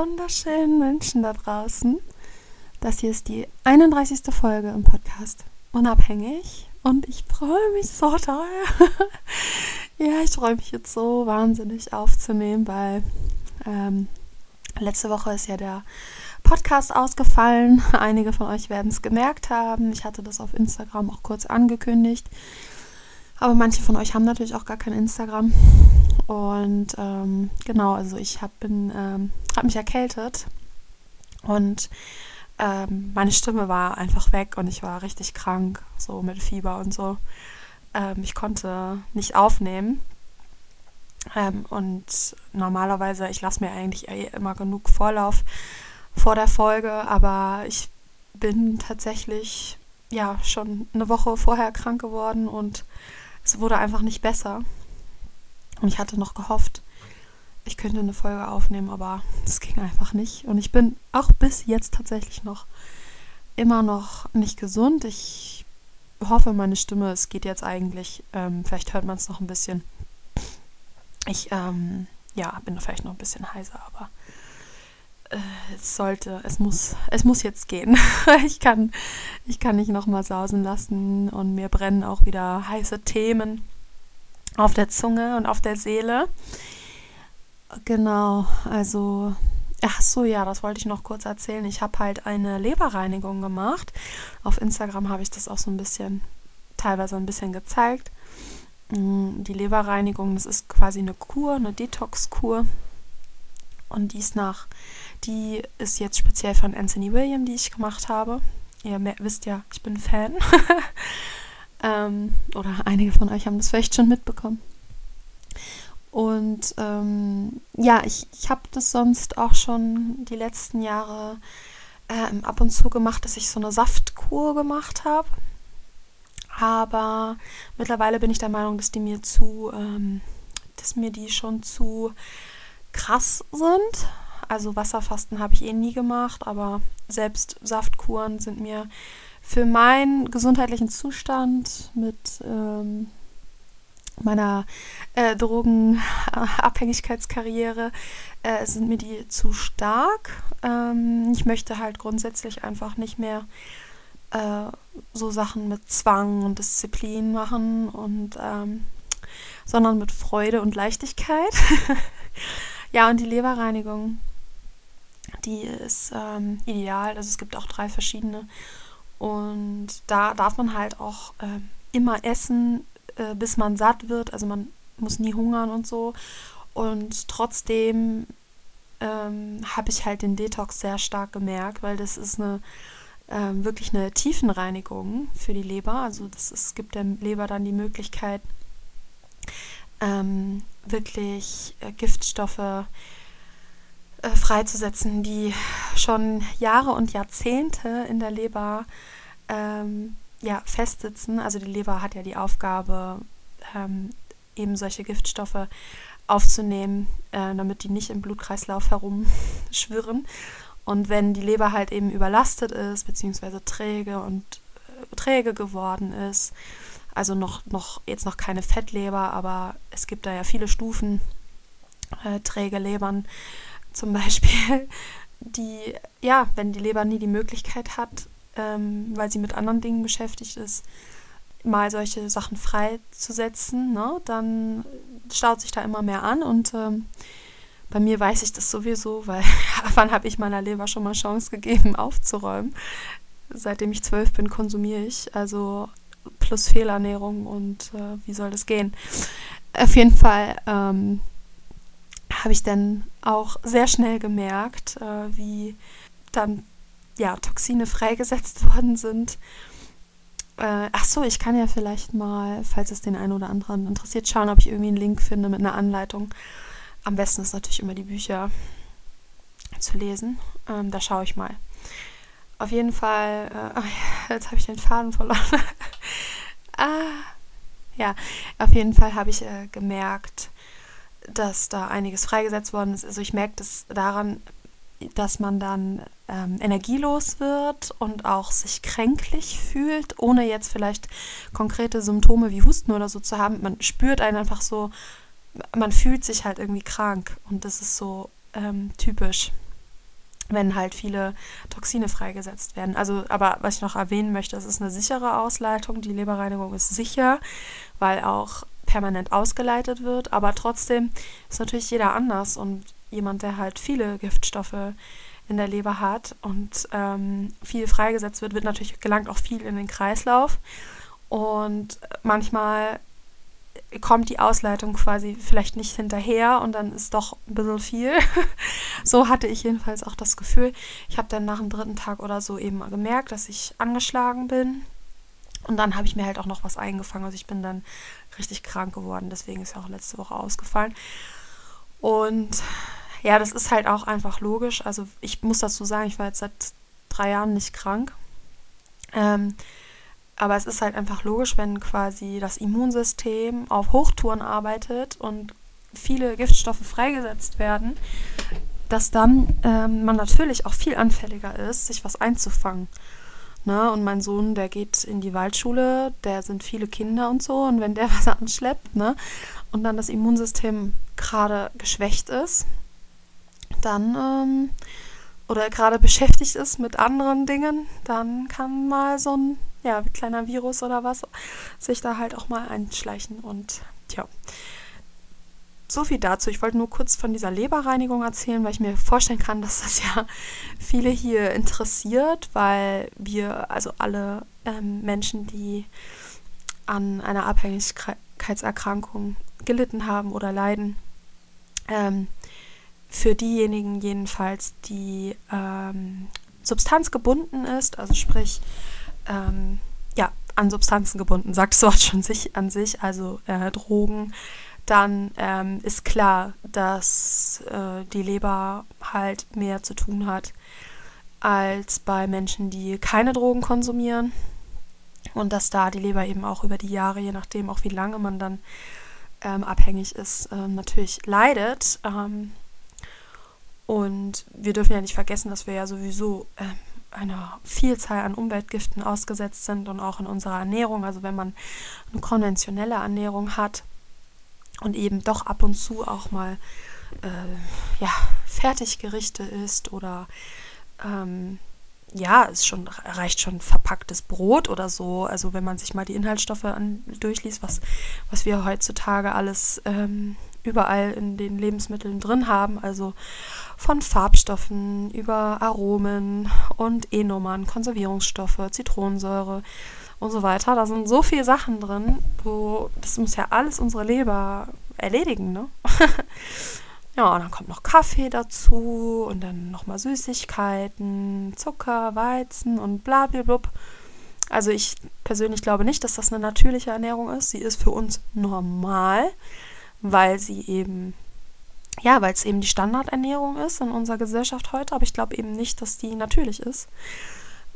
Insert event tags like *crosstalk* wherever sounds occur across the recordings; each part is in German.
Wunderschönen Menschen da draußen. Das hier ist die 31. Folge im Podcast Unabhängig und ich freue mich so toll. *laughs* ja, ich freue mich jetzt so wahnsinnig aufzunehmen, weil ähm, letzte Woche ist ja der Podcast ausgefallen. *laughs* Einige von euch werden es gemerkt haben. Ich hatte das auf Instagram auch kurz angekündigt. Aber manche von euch haben natürlich auch gar kein Instagram. Und ähm, genau, also ich habe ähm, hab mich erkältet und ähm, meine Stimme war einfach weg und ich war richtig krank, so mit Fieber und so. Ähm, ich konnte nicht aufnehmen. Ähm, und normalerweise, ich lasse mir eigentlich immer genug Vorlauf vor der Folge, aber ich bin tatsächlich ja schon eine Woche vorher krank geworden und es wurde einfach nicht besser. Und ich hatte noch gehofft, ich könnte eine Folge aufnehmen, aber es ging einfach nicht. Und ich bin auch bis jetzt tatsächlich noch immer noch nicht gesund. Ich hoffe, meine Stimme, es geht jetzt eigentlich, ähm, vielleicht hört man es noch ein bisschen. Ich, ähm, ja, bin vielleicht noch ein bisschen heiser, aber es sollte, es muss, es muss jetzt gehen. *laughs* ich kann, ich kann nicht nochmal sausen lassen und mir brennen auch wieder heiße Themen auf der Zunge und auf der Seele. Genau, also Ach so, ja, das wollte ich noch kurz erzählen. Ich habe halt eine Leberreinigung gemacht. Auf Instagram habe ich das auch so ein bisschen, teilweise ein bisschen gezeigt. Mm, die Leberreinigung, das ist quasi eine Kur, eine Detox-Kur. Und die ist nach, die ist jetzt speziell von Anthony William, die ich gemacht habe. Ihr wisst ja, ich bin Fan. *laughs* ähm, oder einige von euch haben das vielleicht schon mitbekommen. Und ähm, ja, ich, ich habe das sonst auch schon die letzten Jahre äh, ab und zu gemacht, dass ich so eine Saftkur gemacht habe. Aber mittlerweile bin ich der Meinung, dass die mir zu, ähm, dass mir die schon zu krass sind. Also Wasserfasten habe ich eh nie gemacht, aber selbst Saftkuren sind mir für meinen gesundheitlichen Zustand mit ähm, meiner äh, Drogenabhängigkeitskarriere äh, sind mir die zu stark. Ähm, ich möchte halt grundsätzlich einfach nicht mehr äh, so Sachen mit Zwang und Disziplin machen und ähm, sondern mit Freude und Leichtigkeit. *laughs* Ja, und die Leberreinigung, die ist ähm, ideal. Also es gibt auch drei verschiedene. Und da darf man halt auch äh, immer essen, äh, bis man satt wird. Also man muss nie hungern und so. Und trotzdem ähm, habe ich halt den Detox sehr stark gemerkt, weil das ist eine ähm, wirklich eine Tiefenreinigung für die Leber. Also das ist, gibt der Leber dann die Möglichkeit, ähm, wirklich äh, Giftstoffe äh, freizusetzen, die schon Jahre und Jahrzehnte in der Leber ähm, ja, festsitzen. Also die Leber hat ja die Aufgabe, ähm, eben solche Giftstoffe aufzunehmen, äh, damit die nicht im Blutkreislauf herumschwirren. Und wenn die Leber halt eben überlastet ist, beziehungsweise träge und äh, träge geworden ist, also noch, noch jetzt noch keine Fettleber, aber es gibt da ja viele Stufen, äh, träge Lebern zum Beispiel, *laughs* die, ja, wenn die Leber nie die Möglichkeit hat, ähm, weil sie mit anderen Dingen beschäftigt ist, mal solche Sachen freizusetzen, ne, dann staut sich da immer mehr an und ähm, Bei mir weiß ich das sowieso, weil *laughs* wann habe ich meiner Leber schon mal Chance gegeben, aufzuräumen? Seitdem ich zwölf bin, konsumiere ich, also plus Fehlernährung und äh, wie soll das gehen? Auf jeden Fall ähm, habe ich dann auch sehr schnell gemerkt, äh, wie dann ja, Toxine freigesetzt *laughs* worden sind. Äh, ach so, ich kann ja vielleicht mal, falls es den einen oder anderen interessiert, schauen, ob ich irgendwie einen Link finde mit einer Anleitung. Am besten ist natürlich immer die Bücher zu lesen. Ähm, da schaue ich mal. Auf jeden Fall, äh, *laughs* jetzt habe ich den Faden verloren. *laughs* ah, ja, auf jeden Fall habe ich äh, gemerkt, dass da einiges freigesetzt worden ist. Also ich merke das daran, dass man dann ähm, energielos wird und auch sich kränklich fühlt, ohne jetzt vielleicht konkrete Symptome wie Husten oder so zu haben. Man spürt einen einfach so, man fühlt sich halt irgendwie krank und das ist so ähm, typisch wenn halt viele Toxine freigesetzt werden. Also, aber was ich noch erwähnen möchte, es ist eine sichere Ausleitung. Die Leberreinigung ist sicher, weil auch permanent ausgeleitet wird. Aber trotzdem ist natürlich jeder anders und jemand, der halt viele Giftstoffe in der Leber hat und ähm, viel freigesetzt wird, wird natürlich gelangt auch viel in den Kreislauf. Und manchmal kommt die Ausleitung quasi vielleicht nicht hinterher und dann ist doch ein bisschen viel. *laughs* so hatte ich jedenfalls auch das Gefühl. Ich habe dann nach dem dritten Tag oder so eben gemerkt, dass ich angeschlagen bin. Und dann habe ich mir halt auch noch was eingefangen. Also ich bin dann richtig krank geworden. Deswegen ist ja auch letzte Woche ausgefallen. Und ja, das ist halt auch einfach logisch. Also ich muss dazu sagen, ich war jetzt seit drei Jahren nicht krank. Ähm, aber es ist halt einfach logisch, wenn quasi das Immunsystem auf Hochtouren arbeitet und viele Giftstoffe freigesetzt werden, dass dann ähm, man natürlich auch viel anfälliger ist, sich was einzufangen. Ne? Und mein Sohn, der geht in die Waldschule, der sind viele Kinder und so. Und wenn der *laughs* was anschleppt, ne, und dann das Immunsystem gerade geschwächt ist, dann ähm, oder gerade beschäftigt ist mit anderen Dingen, dann kann mal so ein ja, kleiner Virus oder was sich da halt auch mal einschleichen. Und tja, so viel dazu. Ich wollte nur kurz von dieser Leberreinigung erzählen, weil ich mir vorstellen kann, dass das *laughs* ja viele hier interessiert, weil wir, also alle ähm, Menschen, die an einer Abhängigkeitserkrankung gelitten haben oder leiden, ähm, für diejenigen jedenfalls, die ähm, substanzgebunden ist, also sprich ähm, ja, an Substanzen gebunden, sagt das Wort schon sich, an sich, also äh, Drogen, dann ähm, ist klar, dass äh, die Leber halt mehr zu tun hat als bei Menschen, die keine Drogen konsumieren. Und dass da die Leber eben auch über die Jahre, je nachdem auch wie lange man dann ähm, abhängig ist, ähm, natürlich leidet. Ähm, und wir dürfen ja nicht vergessen, dass wir ja sowieso ähm, einer Vielzahl an Umweltgiften ausgesetzt sind und auch in unserer Ernährung. Also wenn man eine konventionelle Ernährung hat und eben doch ab und zu auch mal äh, ja, Fertiggerichte isst oder ähm, ja, es schon, reicht schon verpacktes Brot oder so. Also wenn man sich mal die Inhaltsstoffe an, durchliest, was, was wir heutzutage alles ähm, überall in den Lebensmitteln drin haben, also von Farbstoffen über Aromen und E-Nummern, Konservierungsstoffe, Zitronensäure und so weiter. Da sind so viele Sachen drin, wo das muss ja alles unsere Leber erledigen, ne? *laughs* ja, und dann kommt noch Kaffee dazu und dann nochmal Süßigkeiten, Zucker, Weizen und bla. Also ich persönlich glaube nicht, dass das eine natürliche Ernährung ist. Sie ist für uns normal weil sie eben, ja, weil es eben die Standardernährung ist in unserer Gesellschaft heute, aber ich glaube eben nicht, dass die natürlich ist.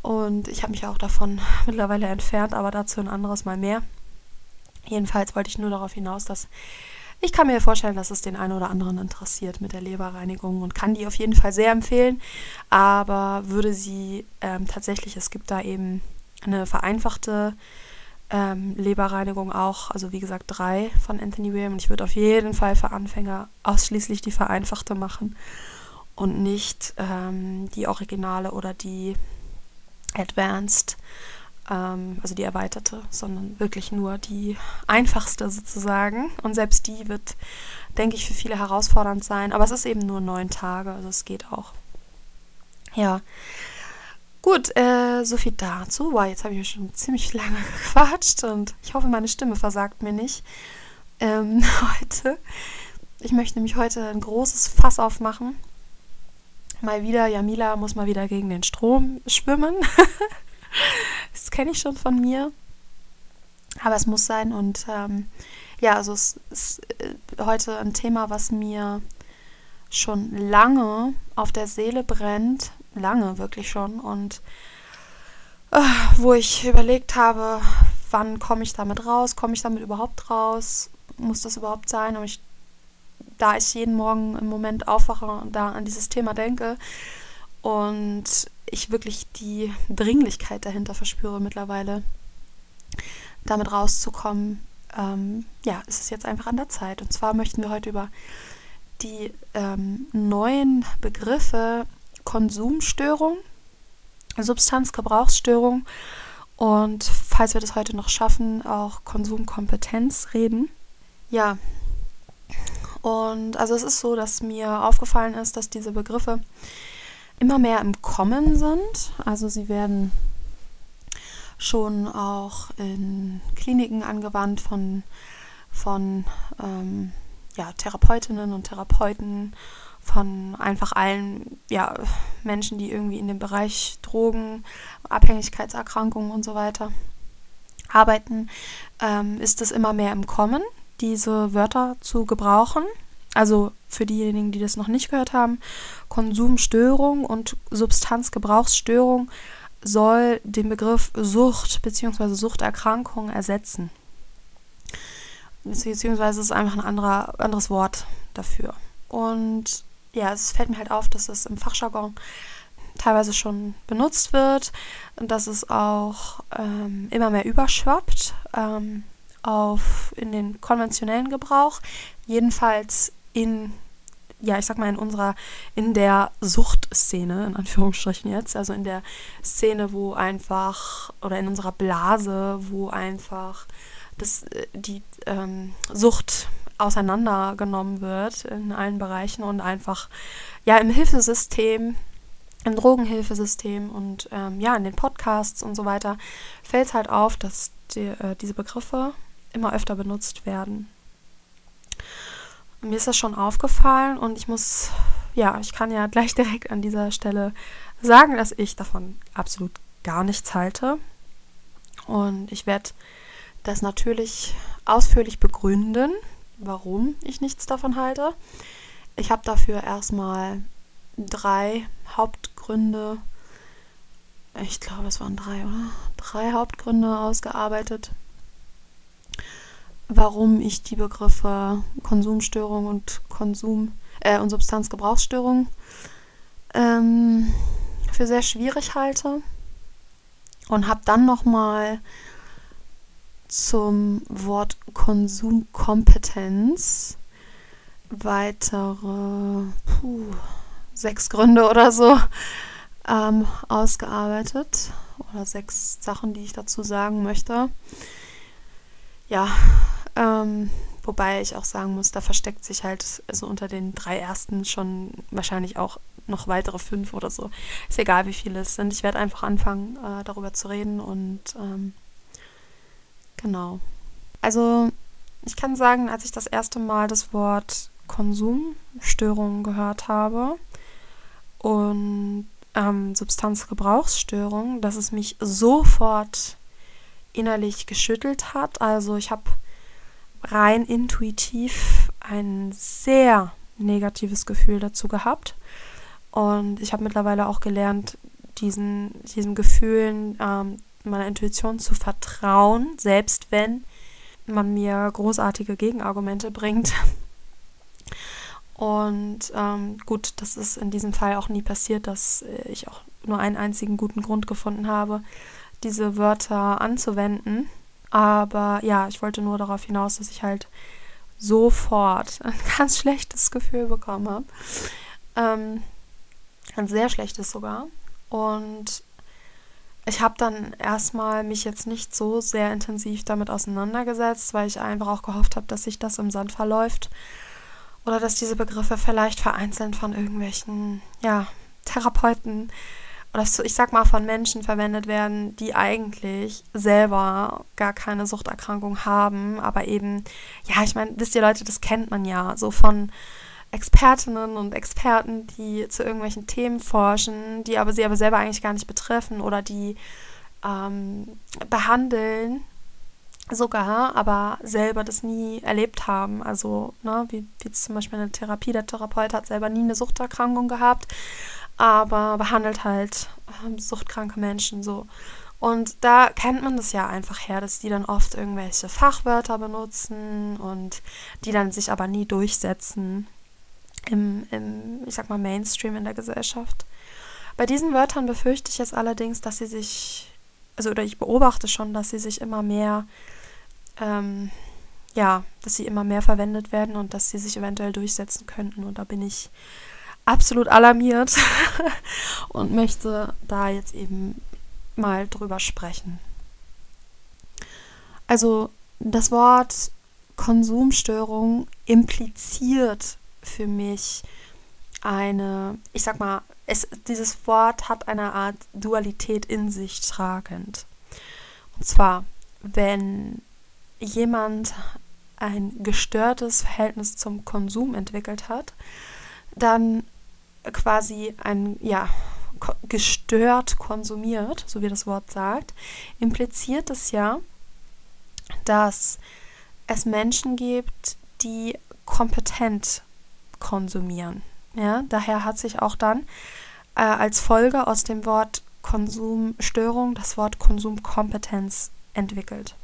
Und ich habe mich auch davon *laughs* mittlerweile entfernt, aber dazu ein anderes Mal mehr. Jedenfalls wollte ich nur darauf hinaus, dass ich kann mir vorstellen, dass es den einen oder anderen interessiert mit der Leberreinigung und kann die auf jeden Fall sehr empfehlen, aber würde sie ähm, tatsächlich, es gibt da eben eine vereinfachte ähm, Leberreinigung auch, also wie gesagt drei von Anthony William. Und ich würde auf jeden Fall für Anfänger ausschließlich die vereinfachte machen und nicht ähm, die Originale oder die Advanced. ähm, also die erweiterte, sondern wirklich nur die einfachste sozusagen. Und selbst die wird, denke ich, für viele herausfordernd sein. Aber es ist eben nur neun Tage, also es geht auch. Ja. Gut, äh, so viel dazu. Wow, jetzt habe ich schon ziemlich *laughs* lange gequatscht und ich hoffe, meine Stimme versagt mir nicht ähm, *laughs* heute. Ich möchte nämlich heute ein großes Fass aufmachen. Mal wieder, Jamila muss mal wieder gegen den Strom schwimmen. *laughs* das kenne ich schon von mir. Aber es muss sein. Und ähm, ja, also es ist äh, heute ein Thema, was mir schon lange auf der Seele brennt. Lange, wirklich schon. Und äh, wo ich überlegt habe, wann komme ich damit raus? Komme ich damit überhaupt raus? Muss das überhaupt sein? Und ich da ich jeden Morgen im Moment aufwache und da an dieses Thema denke und ich wirklich die Dringlichkeit dahinter verspüre mittlerweile, damit rauszukommen, ähm, ja, ist es jetzt einfach an der Zeit. Und zwar möchten wir heute über die ähm, neuen Begriffe Konsumstörung, Substanzgebrauchsstörung und falls wir das heute noch schaffen, auch Konsumkompetenz reden. Ja, und also es ist so, dass mir aufgefallen ist, dass diese Begriffe immer mehr im Kommen sind. Also sie werden schon auch in Kliniken angewandt von, von ähm, ja, Therapeutinnen und Therapeuten, von einfach allen ja, Menschen, die irgendwie in dem Bereich Drogen, Abhängigkeitserkrankungen und so weiter arbeiten, ähm, ist es immer mehr im Kommen diese Wörter zu gebrauchen. Also für diejenigen, die das noch nicht gehört haben, Konsumstörung und Substanzgebrauchsstörung soll den Begriff Sucht bzw. Suchterkrankung ersetzen. Beziehungsweise ist einfach ein anderer, anderes Wort dafür. Und ja, es fällt mir halt auf, dass es im Fachjargon teilweise schon benutzt wird und dass es auch ähm, immer mehr überschwappt. Ähm, auf in den konventionellen Gebrauch, jedenfalls in ja, ich sag mal in unserer in der Suchtszene in Anführungsstrichen jetzt, also in der Szene, wo einfach oder in unserer Blase, wo einfach das die ähm, Sucht auseinandergenommen wird in allen Bereichen und einfach ja im Hilfesystem im Drogenhilfesystem und ähm, ja in den Podcasts und so weiter fällt es halt auf, dass die, äh, diese Begriffe immer öfter benutzt werden. Mir ist das schon aufgefallen und ich muss, ja, ich kann ja gleich *laughs* direkt an dieser Stelle sagen, dass ich davon absolut gar nichts halte. Und ich werde das natürlich ausführlich begründen, warum ich nichts davon halte. Ich habe dafür erstmal drei Hauptgründe, ich glaube es waren drei, oder? Drei Hauptgründe ausgearbeitet, warum ich die Begriffe Konsumstörung und Konsum äh, und Substanzgebrauchsstörung ähm, für sehr schwierig halte und habe dann noch mal zum Wort Konsumkompetenz weitere puh, sechs Gründe oder so ähm, ausgearbeitet oder sechs Sachen, die ich dazu sagen möchte. Ja, ähm, wobei ich auch sagen muss, da versteckt sich halt also unter den drei ersten schon wahrscheinlich auch noch weitere fünf oder so. Ist egal, wie viele es sind. Ich werde einfach anfangen, äh, darüber zu reden und ähm, genau. Also ich kann sagen, als ich das erste Mal das Wort Konsumstörung gehört habe und ähm, Substanzgebrauchsstörung, dass es mich sofort innerlich geschüttelt hat. Also ich habe rein intuitiv ein sehr negatives Gefühl dazu gehabt. Und ich habe mittlerweile auch gelernt, diesen, diesen Gefühlen ähm, meiner Intuition zu vertrauen, selbst wenn man mir großartige Gegenargumente bringt. Und ähm, gut, das ist in diesem Fall auch nie passiert, dass ich auch nur einen einzigen guten Grund gefunden habe, diese Wörter anzuwenden. Aber ja, ich wollte nur darauf hinaus, dass ich halt sofort *laughs* ein ganz schlechtes Gefühl bekommen habe. Ähm, ein sehr schlechtes sogar. Und ich habe dann erstmal mich jetzt nicht so sehr intensiv damit auseinandergesetzt, weil ich einfach auch gehofft habe, dass sich das im Sand verläuft oder dass diese Begriffe vielleicht vereinzelt von irgendwelchen, ja, Therapeuten oder ich sag mal von Menschen verwendet werden, die eigentlich selber gar keine Suchterkrankung haben, aber eben, ja, ich meine, wisst ihr Leute, das kennt man ja, so von Expertinnen und Experten, die zu irgendwelchen Themen forschen, die aber sie aber selber eigentlich gar nicht betreffen oder die ähm, behandeln sogar, aber selber das nie erlebt haben. Also, ne, wie, wie zum Beispiel eine Therapie, der Therapeut hat selber nie eine Suchterkrankung gehabt, aber behandelt halt ähm, suchtkranke Menschen so. Und da kennt man das ja einfach her, dass die dann oft irgendwelche Fachwörter benutzen und die dann sich aber nie durchsetzen im, im, ich sag mal, Mainstream in der Gesellschaft. Bei diesen Wörtern befürchte ich jetzt allerdings, dass sie sich, also oder ich beobachte schon, dass sie sich immer mehr, ähm, ja, dass sie immer mehr verwendet werden und dass sie sich eventuell durchsetzen könnten. Und da bin ich absolut alarmiert *laughs* und möchte da jetzt eben mal drüber sprechen. Also das Wort Konsumstörung impliziert für mich eine, ich sag mal, es, dieses Wort hat eine Art Dualität in sich tragend. Und zwar, wenn jemand ein gestörtes Verhältnis zum Konsum entwickelt hat, dann quasi ein, ja, gestört konsumiert, so wie das Wort sagt, impliziert es ja, dass es Menschen gibt, die kompetent konsumieren. Ja, daher hat sich auch dann äh, als Folge aus dem Wort Konsumstörung das Wort Konsumkompetenz entwickelt.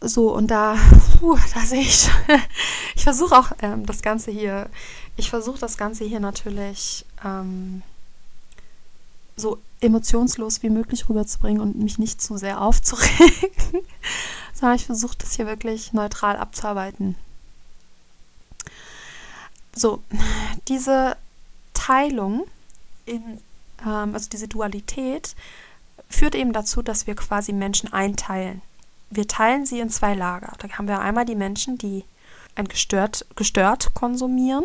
So, und da, puh, da sehe ich, *laughs* ich versuche auch ähm, das Ganze hier, ich versuche das Ganze hier natürlich ähm, so emotionslos wie möglich rüberzubringen und mich nicht zu sehr aufzuregen, *laughs* sondern ich versuche das hier wirklich neutral abzuarbeiten. So, diese Teilung, in, ähm, also diese Dualität, führt eben dazu, dass wir quasi Menschen einteilen. Wir teilen sie in zwei Lager. Da haben wir einmal die Menschen, die ein gestört, gestört konsumieren.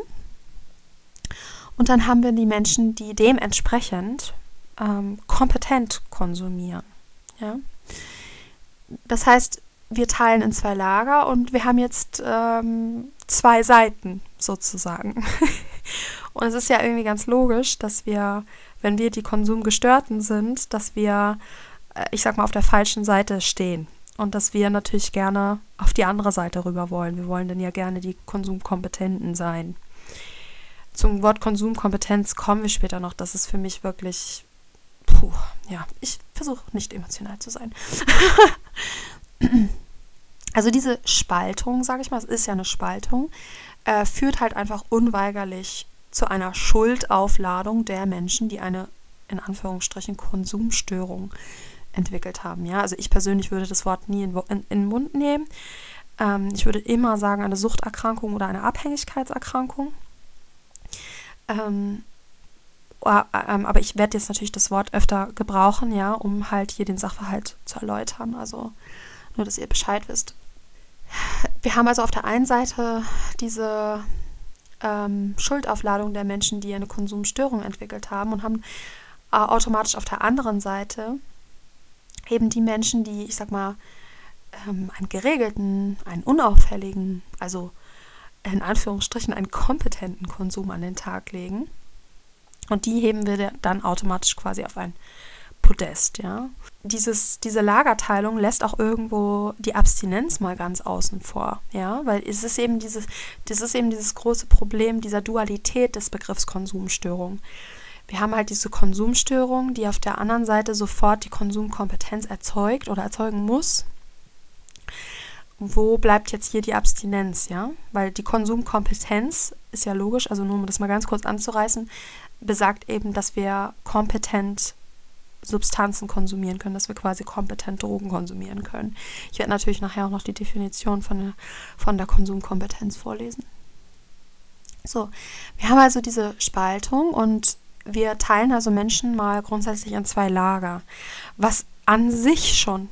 Und dann haben wir die Menschen, die dementsprechend ähm, kompetent konsumieren. Ja? Das heißt, wir teilen in zwei Lager und wir haben jetzt ähm, zwei Seiten sozusagen. *laughs* und es ist ja irgendwie ganz logisch, dass wir, wenn wir die Konsumgestörten sind, dass wir, äh, ich sag mal, auf der falschen Seite stehen. Und dass wir natürlich gerne auf die andere Seite rüber wollen. Wir wollen dann ja gerne die Konsumkompetenten sein. Zum Wort Konsumkompetenz kommen wir später noch. Das ist für mich wirklich, puh, ja, ich versuche nicht emotional zu sein. *laughs* Also diese Spaltung, sage ich mal, es ist ja eine Spaltung, äh, führt halt einfach unweigerlich zu einer Schuldaufladung der Menschen, die eine in Anführungsstrichen Konsumstörung entwickelt haben. Ja, also ich persönlich würde das Wort nie in, in, in den Mund nehmen. Ähm, ich würde immer sagen eine Suchterkrankung oder eine Abhängigkeitserkrankung. Ähm, äh, ähm, aber ich werde jetzt natürlich das Wort öfter gebrauchen, ja, um halt hier den Sachverhalt zu erläutern. Also nur, dass ihr Bescheid wisst. Wir haben also auf der einen Seite diese ähm, Schuldaufladung der Menschen, die eine Konsumstörung entwickelt haben und haben äh, automatisch auf der anderen Seite eben die Menschen, die, ich sag mal, ähm, einen geregelten, einen unauffälligen, also in Anführungsstrichen einen kompetenten Konsum an den Tag legen. Und die heben wir dann automatisch quasi auf ein Podest, ja. Dieses, diese Lagerteilung lässt auch irgendwo die Abstinenz mal ganz außen vor, ja, weil es ist eben dieses, das ist eben dieses große Problem dieser Dualität des Begriffs Konsumstörung. Wir haben halt diese Konsumstörung, die auf der anderen Seite sofort die Konsumkompetenz erzeugt oder erzeugen muss. Wo bleibt jetzt hier die Abstinenz, ja? Weil die Konsumkompetenz ist ja logisch, also nur um das mal ganz kurz anzureißen, besagt eben, dass wir kompetent Substanzen konsumieren können, dass wir quasi kompetent Drogen konsumieren können. Ich werde natürlich nachher auch noch die Definition von der, von der Konsumkompetenz vorlesen. So, wir haben also diese Spaltung und wir teilen also Menschen mal grundsätzlich in zwei Lager, was an sich schon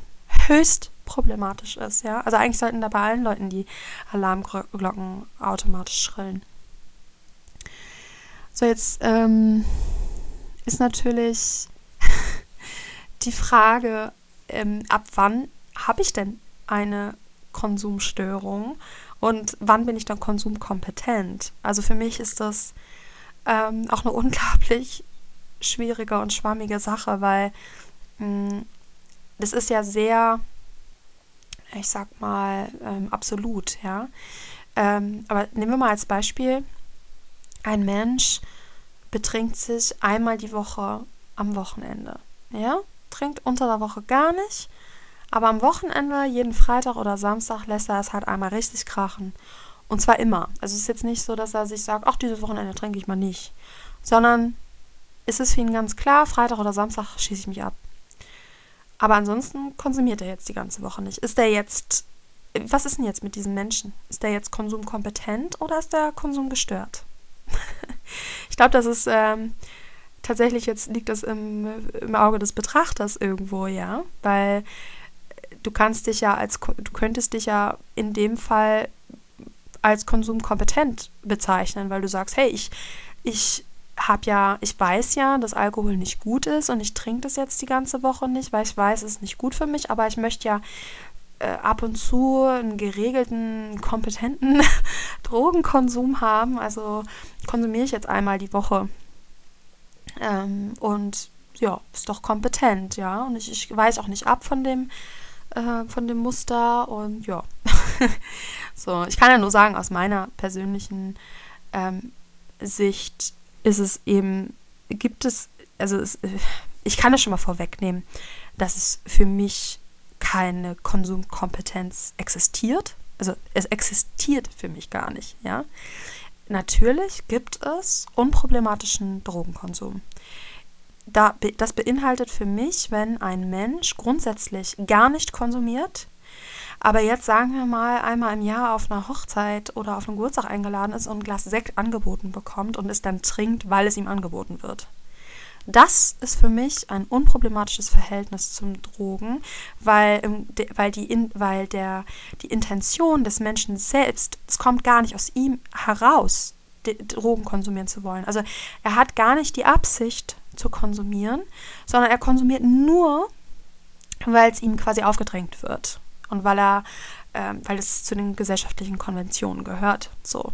höchst problematisch ist, ja. Also eigentlich sollten da bei allen Leuten die Alarmglocken automatisch schrillen. So, jetzt ähm, ist natürlich *laughs* die Frage, ähm, ab wann habe ich denn eine Konsumstörung und wann bin ich dann konsumkompetent? Also für mich ist das ähm, auch eine *laughs* unglaublich schwierige und schwammige Sache, weil mh, hm, das ist ja sehr, ich sag mal, ähm, absolut, ja. Ähm, aber nehmen wir mal als Beispiel, ein Mensch betrinkt sich einmal die Woche am Wochenende, ja, trinkt unter der Woche gar nicht, aber am Wochenende, jeden Freitag oder Samstag, lässt er es halt einmal richtig krachen. Und zwar immer. Also es ist jetzt nicht so, dass er sich sagt, ach, dieses Wochenende trinke ich mal nicht. Sondern ist es für ihn ganz klar, Freitag oder Samstag schieße ich mich ab. Aber ansonsten konsumiert er jetzt die ganze Woche nicht. Ist der jetzt, was ist denn jetzt mit diesen Menschen? Ist der jetzt konsumkompetent oder ist der Konsum gestört? *laughs* ich glaube, das ist ähm, tatsächlich jetzt liegt das im, im Auge des Betrachters irgendwo, ja, weil du kannst dich ja als du könntest dich ja in dem Fall als konsumkompetent bezeichnen, weil du sagst, hey, ich, ich habe ja, ich weiß ja, dass Alkohol nicht gut ist und ich trinke das jetzt die ganze Woche nicht, weil ich weiß, es ist nicht gut für mich, aber ich möchte ja äh, ab und zu einen geregelten, kompetenten *laughs* Drogenkonsum haben. Also konsumiere ich jetzt einmal die Woche. Ähm, und ja, ist doch kompetent, ja. Und ich, ich weiß auch nicht ab von dem äh, von dem Muster und ja. *laughs* so, ich kann ja nur sagen, aus meiner persönlichen ähm, Sicht ist es eben, gibt es, also es, ich kann es schon mal vorwegnehmen, dass es für mich keine Konsumkompetenz existiert. Also es existiert für mich gar nicht, ja. Natürlich gibt es unproblematischen Drogenkonsum da, das beinhaltet für mich, wenn ein Mensch grundsätzlich gar nicht konsumiert, aber jetzt sagen wir mal einmal im Jahr auf einer Hochzeit oder auf einen Geburtstag eingeladen ist und ein Glas Sekt angeboten bekommt und es dann trinkt, weil es ihm angeboten wird. Das ist für mich ein unproblematisches Verhältnis zum Drogen, weil, weil, die, weil der, die Intention des Menschen selbst, es kommt gar nicht aus ihm heraus, Drogen konsumieren zu wollen. Also er hat gar nicht die Absicht, zu konsumieren, sondern er konsumiert nur, weil es ihm quasi aufgedrängt wird und weil er, äh, weil es zu den gesellschaftlichen Konventionen gehört. So.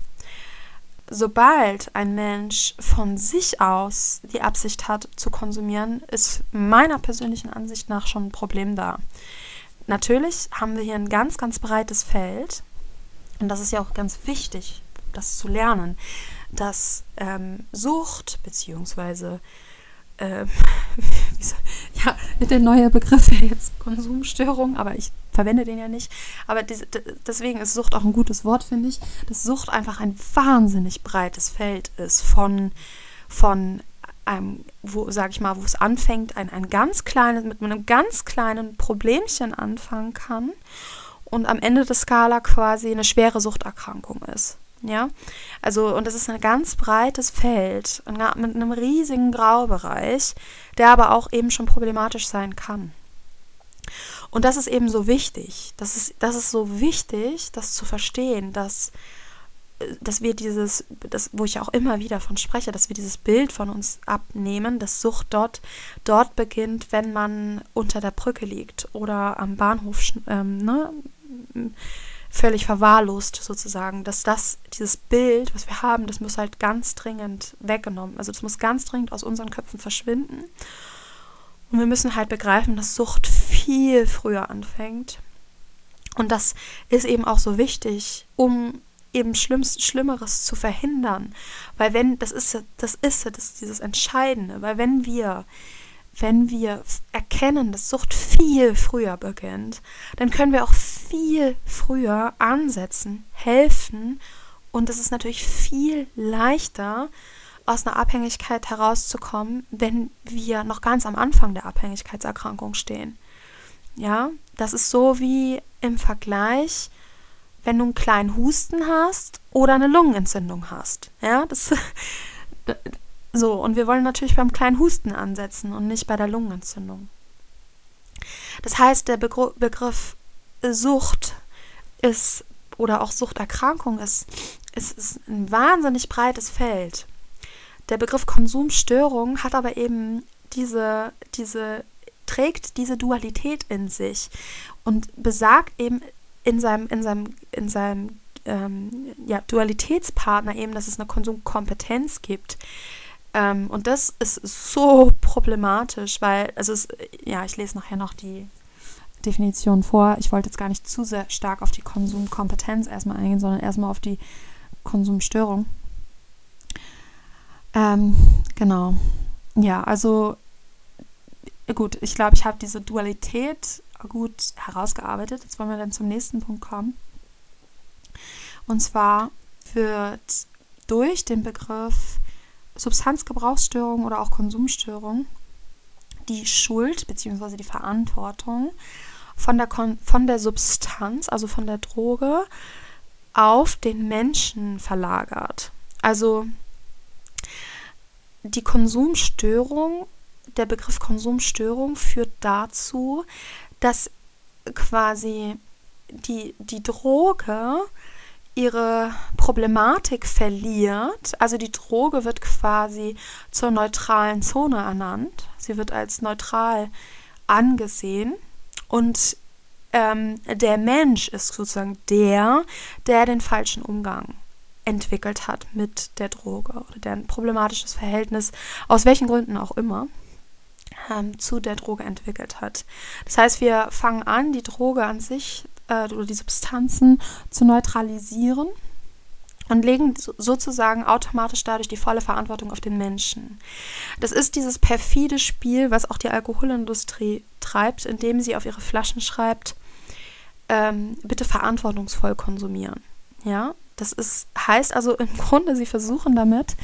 Sobald ein Mensch von sich aus die Absicht hat zu konsumieren, ist meiner persönlichen Ansicht nach schon ein Problem da. Natürlich haben wir hier ein ganz, ganz breites Feld und das ist ja auch ganz wichtig, das zu lernen, dass ähm, Sucht bzw äh, *laughs* ja, der neue Begriff wäre jetzt Konsumstörung, aber ich verwende den ja nicht. Aber deswegen ist Sucht auch ein gutes Wort, finde ich, dass Sucht einfach ein wahnsinnig breites Feld ist von, von einem, wo, sag ich mal, wo es anfängt, ein, ein ganz kleines, mit einem ganz kleinen Problemchen anfangen kann und am Ende der Skala quasi eine schwere Suchterkrankung ist. Ja, also und das ist ein ganz breites Feld mit einem riesigen Graubereich, der aber auch eben schon problematisch sein kann. Und das ist eben so wichtig. Das ist, das ist so wichtig, das zu verstehen, dass, dass wir dieses, das, wo ich auch immer wieder von spreche, dass wir dieses Bild von uns abnehmen, dass Sucht dort, dort beginnt, wenn man unter der Brücke liegt oder am Bahnhof ähm, ne, völlig verwahrlost sozusagen, dass das, dieses Bild, was wir haben, das muss halt ganz dringend weggenommen, also das muss ganz dringend aus unseren Köpfen verschwinden. Und wir müssen halt begreifen, dass Sucht viel früher anfängt. Und das ist eben auch so wichtig, um eben Schlimmst, Schlimmeres zu verhindern. Weil wenn, das ist, das ist das ist dieses Entscheidende, weil wenn wir wenn wir erkennen, dass Sucht viel früher beginnt, dann können wir auch viel früher ansetzen, helfen und es ist natürlich viel leichter, aus einer Abhängigkeit herauszukommen, wenn wir noch ganz am Anfang der Abhängigkeitserkrankung stehen. Ja, das ist so wie im Vergleich, wenn du einen kleinen Husten hast oder eine Lungenentzündung hast. Ja, das *laughs* So, und wir wollen natürlich beim kleinen Husten ansetzen und nicht bei der Lungenentzündung. Das heißt, der Begr Begriff Sucht ist oder auch Suchterkrankung ist, ist, ist ein wahnsinnig breites Feld. Der Begriff Konsumstörung hat aber eben diese, diese, trägt diese Dualität in sich und besagt eben in seinem, in seinem, in seinem ähm, ja, Dualitätspartner eben, dass es eine Konsumkompetenz gibt. Ähm, und das ist so problematisch, weil, also es, ja, ich lese nachher noch die Definition vor. Ich wollte jetzt gar nicht zu sehr stark auf die Konsumkompetenz erstmal eingehen, sondern erstmal auf die Konsumstörung. Ähm, genau. Ja, also gut, ich glaube, ich habe diese Dualität gut herausgearbeitet. Jetzt wollen wir dann zum nächsten Punkt kommen. Und zwar wird durch den Begriff Substanzgebrauchsstörung oder auch Konsumstörung die Schuld bzw. die Verantwortung von der, Kon von der Substanz, also von der Droge, auf den Menschen verlagert. Also die Konsumstörung, der Begriff Konsumstörung führt dazu, dass quasi die, die Droge ihre Problematik verliert. Also die Droge wird quasi zur neutralen Zone ernannt. Sie wird als neutral angesehen. Und ähm, der Mensch ist sozusagen der, der den falschen Umgang entwickelt hat mit der Droge oder der ein problematisches Verhältnis, aus welchen Gründen auch immer, ähm, zu der Droge entwickelt hat. Das heißt, wir fangen an, die Droge an sich äh, oder die Substanzen zu neutralisieren und legen sozusagen automatisch dadurch die volle Verantwortung auf den Menschen. Das ist dieses perfide Spiel, was auch die Alkoholindustrie treibt, indem sie auf ihre Flaschen schreibt, ähm, bitte verantwortungsvoll konsumieren. Ja, das ist, heißt also im *laughs* Grunde, sie versuchen damit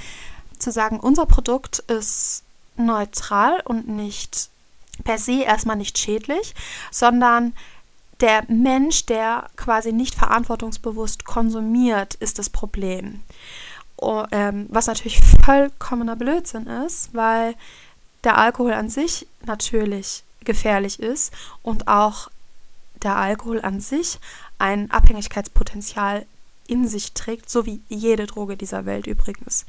zu sagen, unser Produkt ist neutral und nicht per se erstmal nicht schädlich, sondern der Mensch, der quasi nicht verantwortungsbewusst konsumiert, ist das Problem. Oh, ähm, was natürlich vollkommener Blödsinn ist, weil der Alkohol an sich natürlich gefährlich ist und auch der Alkohol an sich ein Abhängigkeitspotenzial in sich trägt, so wie jede Droge dieser Welt übrigens.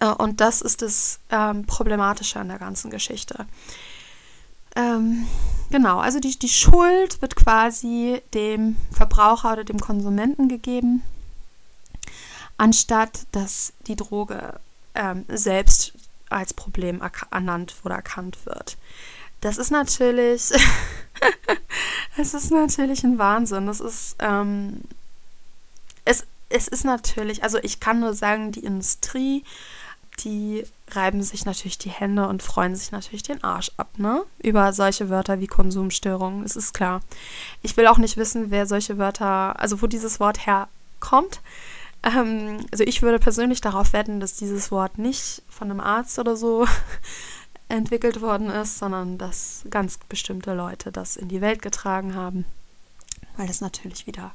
Äh, und das ist das ähm, Problematische an der ganzen Geschichte. Ähm, genau, also die, die Schuld wird quasi dem Verbraucher oder dem Konsumenten gegeben, anstatt dass die Droge ähm, selbst als Problem ernannt oder erkannt wird. Das ist natürlich, *laughs* es ist natürlich ein Wahnsinn. Das ist, ähm, es, es ist natürlich, also ich kann nur sagen, die Industrie die reiben sich natürlich die Hände und freuen sich natürlich den Arsch ab, ne? Über solche Wörter wie Konsumstörung, das ist klar. Ich will auch nicht wissen, wer solche Wörter, also wo dieses Wort herkommt. Ähm, also ich würde persönlich darauf wetten, dass dieses Wort nicht von einem Arzt oder so *laughs* entwickelt worden ist, sondern dass ganz bestimmte Leute das in die Welt getragen haben, weil das natürlich wieder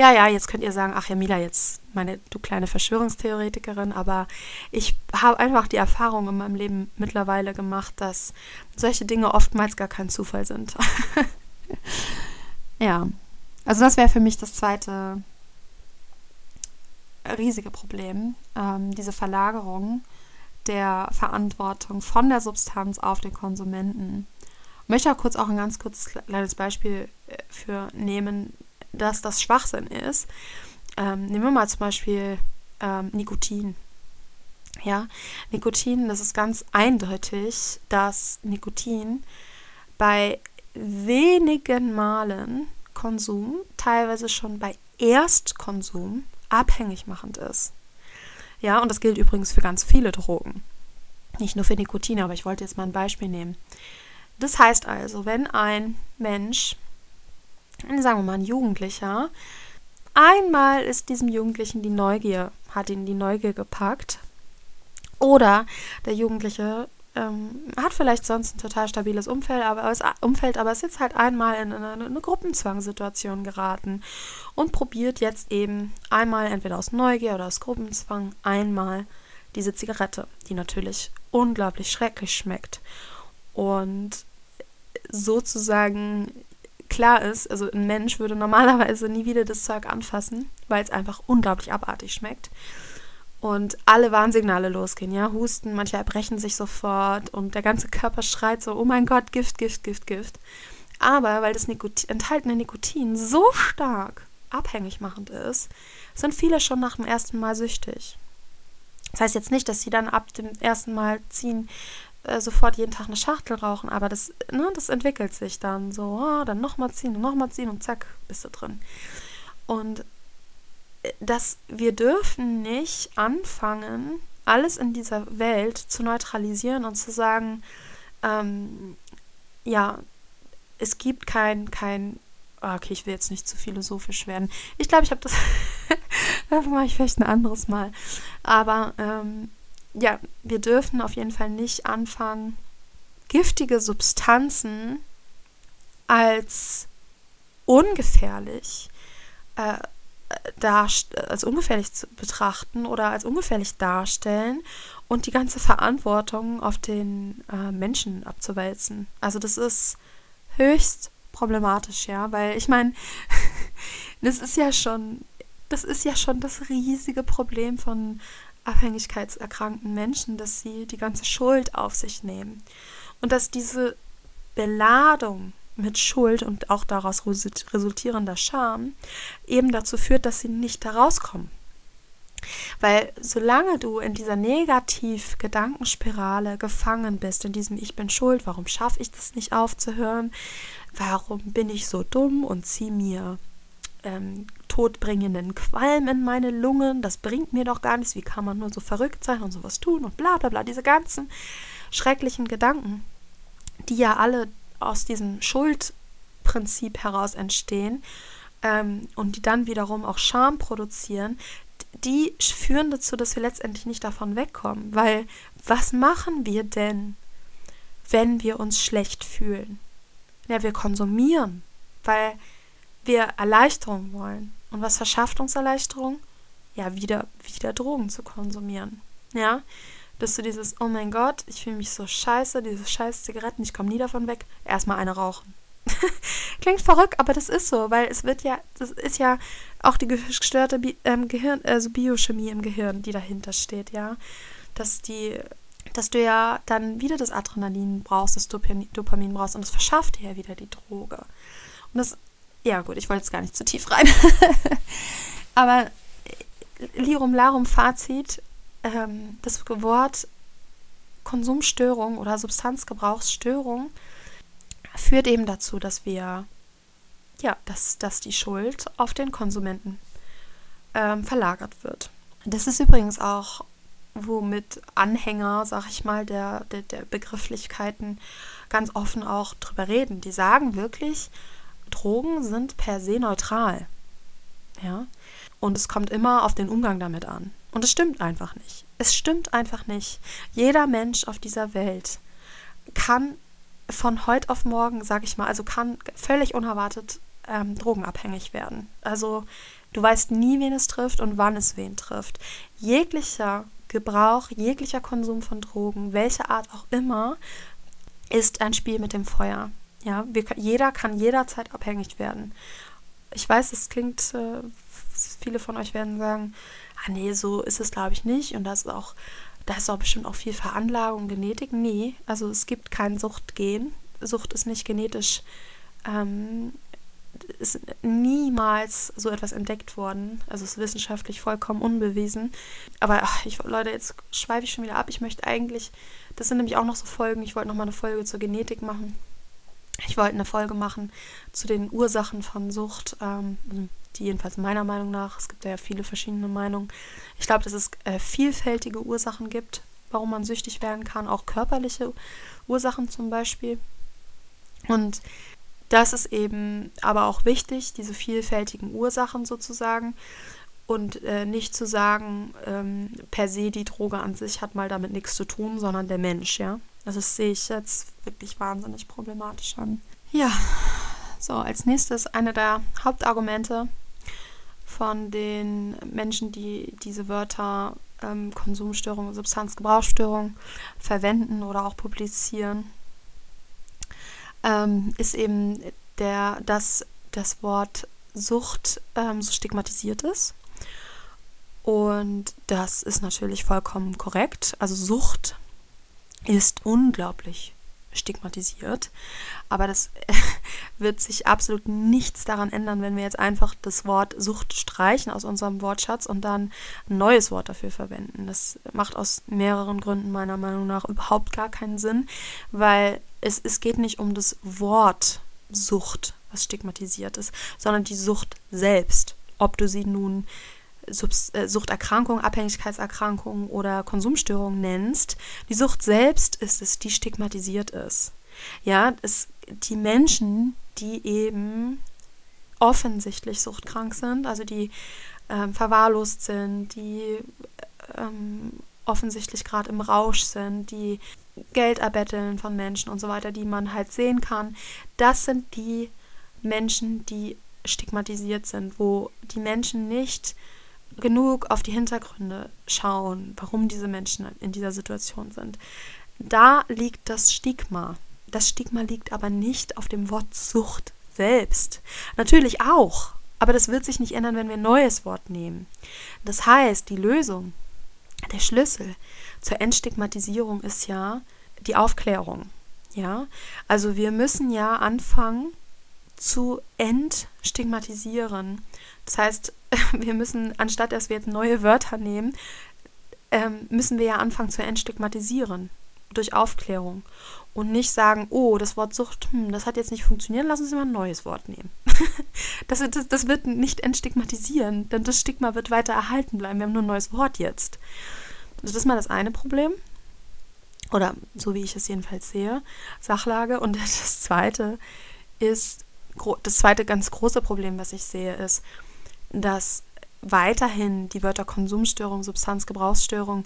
ja, ja, jetzt könnt ihr sagen, ach ja, Mila, jetzt meine, du kleine Verschwörungstheoretikerin, aber ich habe einfach die Erfahrung in meinem Leben mittlerweile gemacht, dass solche Dinge oftmals gar kein Zufall sind. *laughs* ja, also das wäre für mich das zweite riesige Problem, ähm, diese Verlagerung der Verantwortung von der Substanz auf den Konsumenten. Ich möchte auch kurz auch ein ganz kurzes kleines Beispiel äh, für nehmen, dass das Schwachsinn ist. Ähm, nehmen wir mal zum Beispiel ähm, Nikotin. Ja, Nikotin, das ist ganz eindeutig, dass Nikotin bei wenigen Malen Konsum, teilweise schon bei Erstkonsum, abhängig machend ist. Ja, und das gilt übrigens für ganz viele Drogen. Nicht nur für Nikotin, aber ich wollte jetzt mal ein Beispiel nehmen. Das heißt also, wenn ein Mensch sagen wir mal ein Jugendlicher, einmal ist diesem Jugendlichen die Neugier, hat ihn die Neugier gepackt. Oder der Jugendliche ähm, hat vielleicht sonst ein total stabiles Umfeld, aber, Umfeld, aber ist jetzt halt einmal in eine, eine Gruppenzwangssituation geraten und probiert jetzt eben einmal entweder aus Neugier oder aus Gruppenzwang einmal diese Zigarette, die natürlich unglaublich schrecklich schmeckt und sozusagen klar ist, also ein Mensch würde normalerweise nie wieder das Zeug anfassen, weil es einfach unglaublich abartig schmeckt. Und alle Warnsignale losgehen, ja, Husten, manche erbrechen sich sofort und der ganze Körper schreit so, oh mein Gott, Gift, Gift, Gift, Gift. Aber weil das Nikotin, enthaltene Nikotin so stark abhängig machend ist, sind viele schon nach dem ersten Mal süchtig. Das heißt jetzt nicht, dass sie dann ab dem ersten Mal ziehen äh, sofort jeden Tag eine Schachtel rauchen, aber das, ne, das entwickelt sich dann so, oh, dann nochmal ziehen und nochmal ziehen und zack, bist du drin. Und äh, dass wir dürfen nicht anfangen, alles in dieser Welt zu neutralisieren und zu sagen, ähm, ja, es gibt kein, kein, ah, okay, ich will jetzt nicht zu philosophisch werden. Ich glaube, ich habe das, *laughs* das mache ich vielleicht ein anderes Mal. Aber ähm, ja, wir dürfen auf jeden Fall nicht anfangen, giftige Substanzen als ungefährlich äh, als ungefährlich zu betrachten oder als ungefährlich darstellen und die ganze Verantwortung auf den äh, Menschen abzuwälzen. Also das ist höchst problematisch, ja, weil ich meine, *laughs* das ist ja schon, das ist ja schon das riesige Problem von abhängigkeitserkrankten Menschen, dass sie die ganze Schuld auf sich nehmen. Und dass diese Beladung mit Schuld und auch daraus resultierender Scham eben dazu führt, dass sie nicht da rauskommen. Weil solange du in dieser Negativ-Gedankenspirale gefangen bist, in diesem Ich bin schuld, warum schaffe ich das nicht aufzuhören, warum bin ich so dumm und ziehe mir ähm, todbringenden Qualm in meine Lungen, das bringt mir doch gar nichts, wie kann man nur so verrückt sein und sowas tun und bla bla bla, diese ganzen schrecklichen Gedanken, die ja alle aus diesem Schuldprinzip heraus entstehen ähm, und die dann wiederum auch Scham produzieren, die führen dazu, dass wir letztendlich nicht davon wegkommen. Weil was machen wir denn, wenn wir uns schlecht fühlen? Ja, wir konsumieren, weil wir Erleichterung wollen. Und was verschafft uns Erleichterung? Ja, wieder, wieder Drogen zu konsumieren. Ja, bist du dieses, oh mein Gott, ich fühle mich so scheiße, diese scheiß Zigaretten, ich komme nie davon weg, erstmal eine rauchen. *laughs* Klingt verrückt, aber das ist so, weil es wird ja, das ist ja auch die gestörte Bi ähm, Gehirn, also Biochemie im Gehirn, die dahinter steht, ja. Dass die, dass du ja dann wieder das Adrenalin brauchst, das Dopamin, Dopamin brauchst und das verschafft dir ja wieder die Droge. Und das, ja gut, ich wollte jetzt gar nicht zu tief rein. *laughs* aber äh, Lirum Larum Fazit, ähm, das Wort Konsumstörung oder Substanzgebrauchsstörung führt eben dazu, dass wir, ja, dass, dass die Schuld auf den Konsumenten ähm, verlagert wird. Das ist übrigens auch, womit Anhänger, sag ich mal, der, der, der Begrifflichkeiten ganz offen auch drüber reden. Die sagen wirklich, Drogen sind per se neutral. Ja. Und es kommt immer auf den Umgang damit an. Und es stimmt einfach nicht. Es stimmt einfach nicht. Jeder Mensch auf dieser Welt kann von heute auf morgen, sag ich mal, also kann völlig unerwartet ähm, drogenabhängig werden. Also du weißt nie, wen es trifft und wann es wen trifft. Jeglicher Gebrauch, jeglicher Konsum von Drogen, welche Art auch immer, ist ein Spiel mit dem Feuer. Ja, wir, jeder kann jederzeit abhängig werden. Ich weiß, es klingt, äh, viele von euch werden sagen, ah nee, so ist es glaube ich nicht und das ist auch da ist auch bestimmt auch viel Veranlagung, Genetik. Nee, also es gibt kein Suchtgen. Sucht ist nicht genetisch, ähm, ist niemals so etwas entdeckt worden. Also ist wissenschaftlich vollkommen unbewiesen. Aber ach, ich, Leute, jetzt schweife ich schon wieder ab. Ich möchte eigentlich, das sind nämlich auch noch so Folgen, ich wollte noch mal eine Folge zur Genetik machen. Ich wollte eine Folge machen zu den Ursachen von Sucht. Ähm, die jedenfalls meiner Meinung nach, es gibt ja viele verschiedene Meinungen, ich glaube, dass es äh, vielfältige Ursachen gibt, warum man süchtig werden kann, auch körperliche Ursachen zum Beispiel. Und das ist eben aber auch wichtig, diese vielfältigen Ursachen sozusagen. Und äh, nicht zu sagen, ähm, per se die Droge an sich hat mal damit nichts zu tun, sondern der Mensch, ja. Also das sehe ich jetzt wirklich wahnsinnig problematisch an. Ja, so, als nächstes eine der Hauptargumente von den Menschen, die diese Wörter ähm, Konsumstörung, Substanzgebrauchsstörung verwenden oder auch publizieren, ähm, ist eben der, dass das Wort Sucht ähm, so stigmatisiert ist. Und das ist natürlich vollkommen korrekt. Also Sucht ist unglaublich stigmatisiert. Aber das *laughs* wird sich absolut nichts daran ändern, wenn wir jetzt einfach das Wort Sucht streichen aus unserem Wortschatz und dann ein neues Wort dafür verwenden. Das macht aus mehreren Gründen meiner Meinung nach überhaupt gar keinen Sinn, weil es, es geht nicht um das Wort Sucht, was stigmatisiert ist, sondern die Sucht selbst. Ob du sie nun Äh, Suchterkrankung, Abhängigkeitserkrankung oder Konsumstörung nennst, die Sucht selbst ist es, die stigmatisiert ist. Ja, es, die Menschen, die eben offensichtlich suchtkrank sind, also die ähm, verwahrlost sind, die ähm, offensichtlich gerade im Rausch sind, die Geld erbetteln von Menschen und so weiter, die man halt sehen kann, das sind die Menschen, die stigmatisiert sind, wo die Menschen nicht genug auf die Hintergründe schauen, warum diese Menschen in dieser Situation sind. Da liegt das Stigma. Das Stigma liegt aber nicht auf dem Wort Sucht selbst. Natürlich auch, aber das wird sich nicht ändern, wenn wir ein neues Wort nehmen. Das heißt, die Lösung, der Schlüssel zur Entstigmatisierung ist ja die Aufklärung. Ja, also wir müssen ja anfangen zu entstigmatisieren. Das heißt, *laughs* wir müssen, anstatt dass wir jetzt neue Wörter nehmen, ähm, müssen wir ja anfangen zu entstigmatisieren durch Aufklärung und nicht sagen, oh, das Wort Sucht, hm, das hat jetzt nicht funktioniert, lassen Sie mal ein neues Wort nehmen. *laughs* das, das, das wird nicht entstigmatisieren, denn das Stigma wird weiter erhalten bleiben. Wir haben nur ein neues Wort jetzt. Also das ist mal das eine Problem. Oder so wie ich es jedenfalls sehe, Sachlage. Und *laughs* das zweite ist, das zweite ganz große Problem, was ich sehe, ist, dass weiterhin die Wörter Konsumstörung, Substanzgebrauchsstörung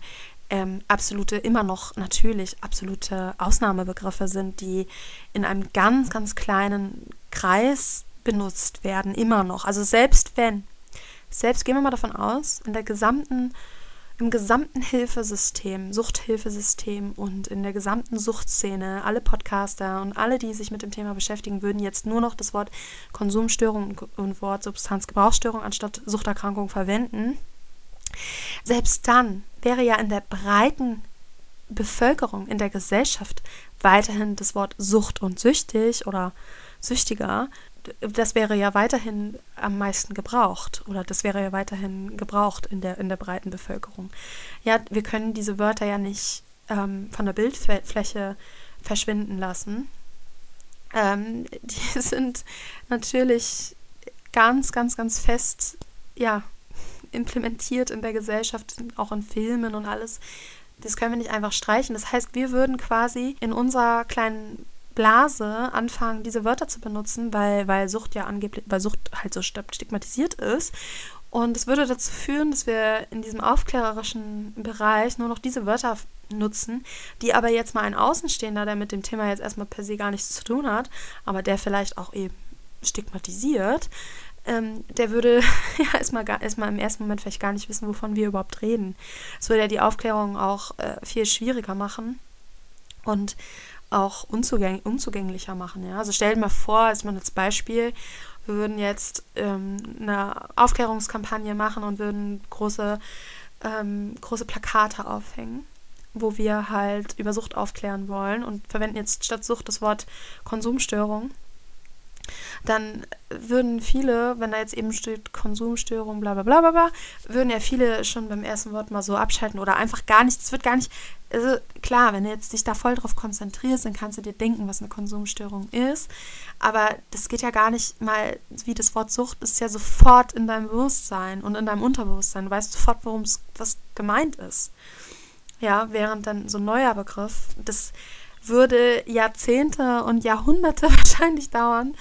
ähm, absolute, immer noch natürlich absolute Ausnahmebegriffe sind, die in einem ganz, ganz kleinen Kreis benutzt werden, immer noch. Also selbst wenn, selbst gehen wir mal davon aus, in der gesamten im gesamten Hilfesystem, Suchthilfesystem und in der gesamten Suchtszene, alle Podcaster und alle, die sich mit dem Thema beschäftigen, würden jetzt nur noch das Wort Konsumstörung und Wort Substanzgebrauchsstörung anstatt Suchterkrankung verwenden. Selbst dann wäre ja in der breiten Bevölkerung, in der Gesellschaft weiterhin das Wort Sucht und süchtig oder süchtiger das wäre ja weiterhin am meisten gebraucht oder das wäre ja weiterhin gebraucht in der, in der breiten Bevölkerung. Ja, wir können diese Wörter ja nicht ähm, von der Bildfläche verschwinden lassen. Ähm, *laughs* die sind natürlich ganz, ganz, ganz fest, ja, implementiert in der Gesellschaft, auch in Filmen und alles. Das können wir nicht einfach streichen. Das heißt, wir würden quasi in unserer kleinen Blase anfangen, diese Wörter zu benutzen, weil, weil Sucht ja angeblich, weil Sucht halt so stigmatisiert ist. Und es würde dazu führen, dass wir in diesem aufklärerischen Bereich nur noch diese Wörter nutzen, die aber jetzt mal ein Außenstehender, der mit dem Thema jetzt erstmal per se gar nichts zu tun hat, aber der vielleicht auch eben stigmatisiert, ähm, der würde *laughs* ja erstmal, erstmal im ersten Moment vielleicht gar nicht wissen, wovon wir überhaupt reden. Es würde ja die Aufklärung auch äh, viel schwieriger machen. Und auch unzugäng unzugänglicher machen. Ja? Also stell dir mal vor, als man als Beispiel, wir würden jetzt ähm, eine Aufklärungskampagne machen und würden große, ähm, große Plakate aufhängen, wo wir halt über Sucht aufklären wollen und verwenden jetzt statt Sucht das Wort Konsumstörung dann würden viele, wenn da jetzt eben steht Konsumstörung, bla bla bla bla, bla würden ja viele schon beim ersten Wort mal so abschalten oder einfach gar nicht, es wird gar nicht, also klar, wenn du jetzt dich da voll drauf konzentrierst, dann kannst du dir denken, was eine Konsumstörung ist, aber das geht ja gar nicht mal, wie das Wort Sucht ist ja sofort in deinem Bewusstsein und in deinem Unterbewusstsein, du weißt sofort, worum es was gemeint ist. Ja, während dann so ein neuer Begriff, das würde Jahrzehnte und Jahrhunderte *laughs* wahrscheinlich dauern,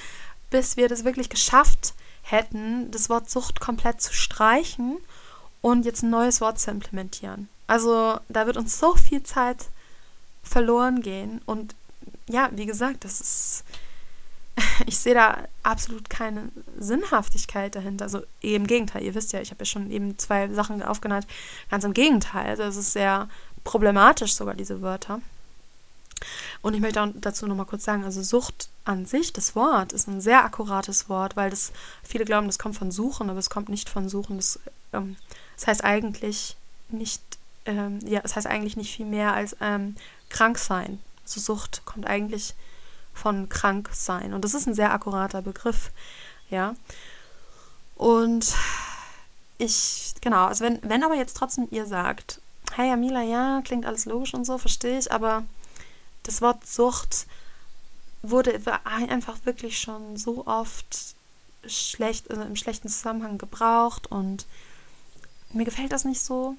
bis wir das wirklich geschafft hätten, das Wort Sucht komplett zu streichen und jetzt ein neues Wort zu implementieren. Also da wird uns so viel Zeit verloren gehen und ja, wie gesagt, das ist *laughs* ich sehe da absolut keine Sinnhaftigkeit dahinter. Also im Gegenteil, ihr wisst ja, ich habe ja schon eben zwei Sachen aufgenannt. Ganz im Gegenteil. Es ist sehr problematisch sogar, diese Wörter. Und ich möchte dazu nochmal kurz sagen, also Sucht an sich, das Wort, ist ein sehr akkurates Wort, weil das, viele glauben, das kommt von Suchen, aber es kommt nicht von Suchen. Das, ähm, das heißt eigentlich nicht, ähm, ja, es das heißt eigentlich nicht viel mehr als ähm, krank sein. Also Sucht kommt eigentlich von krank sein. Und das ist ein sehr akkurater Begriff, ja. Und ich, genau, also wenn, wenn aber jetzt trotzdem ihr sagt, hey Amila, ja, klingt alles logisch und so, verstehe ich, aber das Wort Sucht wurde einfach wirklich schon so oft schlecht, also im schlechten Zusammenhang gebraucht und mir gefällt das nicht so,